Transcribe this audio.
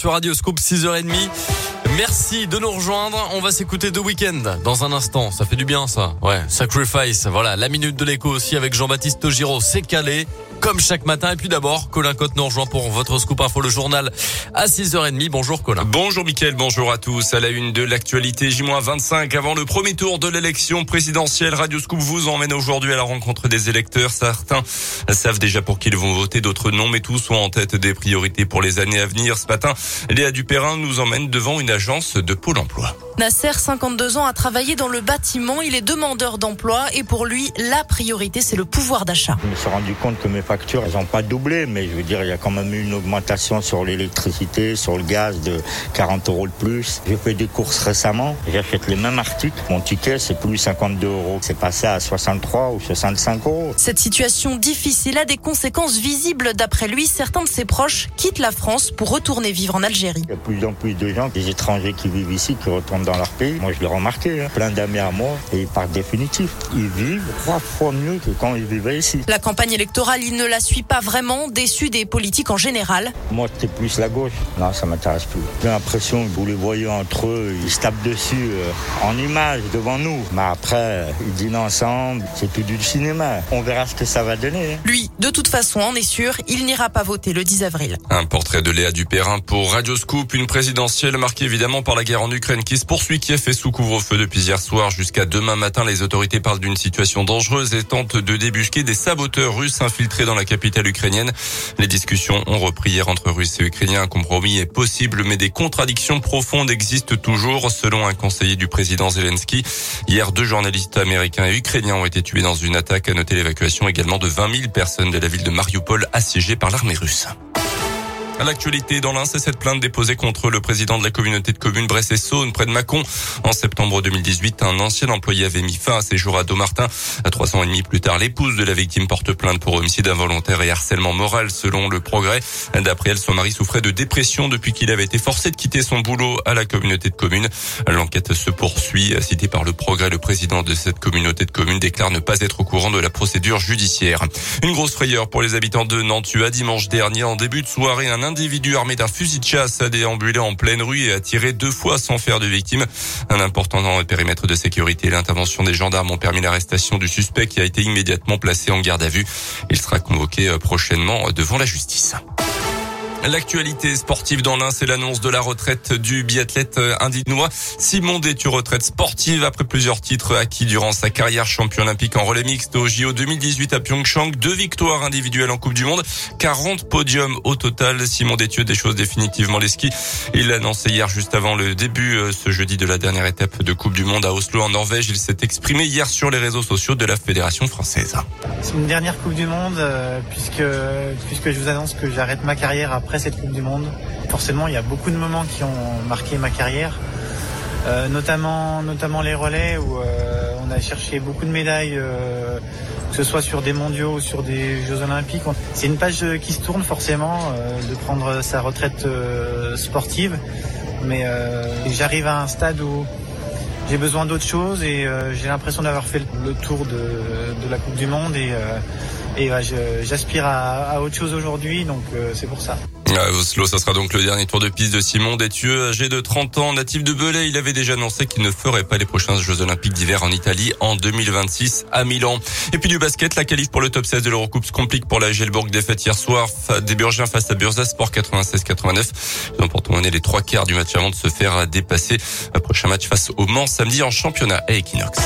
Sur Radio Scoop 6h30. Merci de nous rejoindre. On va s'écouter The Weeknd dans un instant. Ça fait du bien, ça. Ouais. Sacrifice. Voilà. La minute de l'écho aussi avec Jean-Baptiste Giraud. C'est calé comme chaque matin. Et puis d'abord, Colin Cotte nous rejoint pour votre scoop info le journal à 6h30. Bonjour Colin. Bonjour Mickaël, bonjour à tous. À la une de l'actualité, J-25 avant le premier tour de l'élection présidentielle. Radio Scoop vous emmène aujourd'hui à la rencontre des électeurs. Certains savent déjà pour qui ils vont voter, d'autres non, mais tous sont en tête des priorités pour les années à venir. Ce matin, Léa Dupérin nous emmène devant une agence de Pôle emploi. Nasser, 52 ans, a travaillé dans le bâtiment. Il est demandeur d'emploi et pour lui, la priorité, c'est le pouvoir d'achat. Je me suis rendu compte que mes factures, elles n'ont pas doublé, mais je veux dire, il y a quand même eu une augmentation sur l'électricité, sur le gaz de 40 euros de plus. J'ai fait des courses récemment. J'achète les mêmes articles. Mon ticket, c'est plus 52 euros. C'est passé à 63 ou 65 euros. Cette situation difficile a des conséquences visibles. D'après lui, certains de ses proches quittent la France pour retourner vivre en Algérie. Il y a de plus en plus de gens, des étrangers qui vivent ici, qui retournent dans leur pays. Moi, je l'ai remarqué. Hein. Plein d'amis à moi et par définitif, ils vivent trois fois mieux que quand ils vivaient ici. La campagne électorale, il ne la suit pas vraiment, déçu des politiques en général. Moi, c'est plus la gauche. Non, ça m'intéresse plus. J'ai l'impression que vous les voyez entre eux, ils se tapent dessus euh, en image devant nous. Mais après, ils dînent ensemble, c'est tout du cinéma. On verra ce que ça va donner. Hein. Lui, de toute façon, en est sûr, il n'ira pas voter le 10 avril. Un portrait de Léa Dupérin pour Radio Scoop, une présidentielle marquée évidemment par la guerre en Ukraine qui se poursuit qui fait sous couvre-feu depuis hier soir jusqu'à demain matin. Les autorités parlent d'une situation dangereuse et tentent de débusquer des saboteurs russes infiltrés dans la capitale ukrainienne. Les discussions ont repris hier entre Russes et Ukrainiens. Un compromis est possible, mais des contradictions profondes existent toujours, selon un conseiller du président Zelensky. Hier, deux journalistes américains et ukrainiens ont été tués dans une attaque. À noter l'évacuation également de 20 000 personnes de la ville de Mariupol assiégée par l'armée russe. À l'actualité, dans l'un, c'est cette plainte déposée contre le président de la communauté de communes Bresse et Saône, près de Mâcon. En septembre 2018, un ancien employé avait mis fin à ses jours à Domartin. À trois ans et demi plus tard, l'épouse de la victime porte plainte pour homicide involontaire et harcèlement moral, selon le progrès. D'après elle, son mari souffrait de dépression depuis qu'il avait été forcé de quitter son boulot à la communauté de communes. L'enquête se poursuit. Cité par le progrès, le président de cette communauté de communes déclare ne pas être au courant de la procédure judiciaire. Une grosse frayeur pour les habitants de Nantua dimanche dernier en début de soirée. Un individu armé d'un fusil de chasse a déambulé en pleine rue et a tiré deux fois sans faire de victime. Un important périmètre de sécurité et l'intervention des gendarmes ont permis l'arrestation du suspect qui a été immédiatement placé en garde à vue. Il sera convoqué euh, prochainement devant la justice. L'actualité sportive dans l'un, c'est l'annonce de la retraite du biathlète euh, indinois Simon Détu, retraite sportive après plusieurs titres acquis durant sa carrière champion olympique en relais mixte au JO 2018 à Pyeongchang, deux victoires individuelles en Coupe du Monde, 40 podiums au total. Simon Détieux des choses définitivement les skis. Il l'a annoncé hier juste avant le début euh, ce jeudi de la dernière étape de Coupe du Monde à Oslo en Norvège. Il s'est exprimé hier sur les réseaux sociaux de la Fédération française. C'est une dernière Coupe du Monde euh, puisque puisque je vous annonce que j'arrête ma carrière après après cette Coupe du Monde. Forcément, il y a beaucoup de moments qui ont marqué ma carrière, euh, notamment, notamment les relais où euh, on a cherché beaucoup de médailles, euh, que ce soit sur des mondiaux ou sur des Jeux olympiques. C'est une page qui se tourne forcément de prendre sa retraite sportive, mais j'arrive à un stade où j'ai besoin d'autre chose et j'ai l'impression d'avoir fait le tour de, la Coupe du Monde et, et j'aspire à, autre chose aujourd'hui, donc c'est pour ça. Oslo, ça sera donc le dernier tour de piste de Simon Détieux, âgé de 30 ans, natif de Belay. Il avait déjà annoncé qu'il ne ferait pas les prochains Jeux Olympiques d'hiver en Italie en 2026 à Milan. Et puis du basket, la qualif pour le top 16 de l'Eurocoupe se complique pour la Gelbourg défaite hier soir des Burgiens face à Bursa Sport 96-89. Ils ont pourtant mené les trois quarts du match avant de se faire dépasser. Un prochain match face au Mans samedi en championnat à Equinox.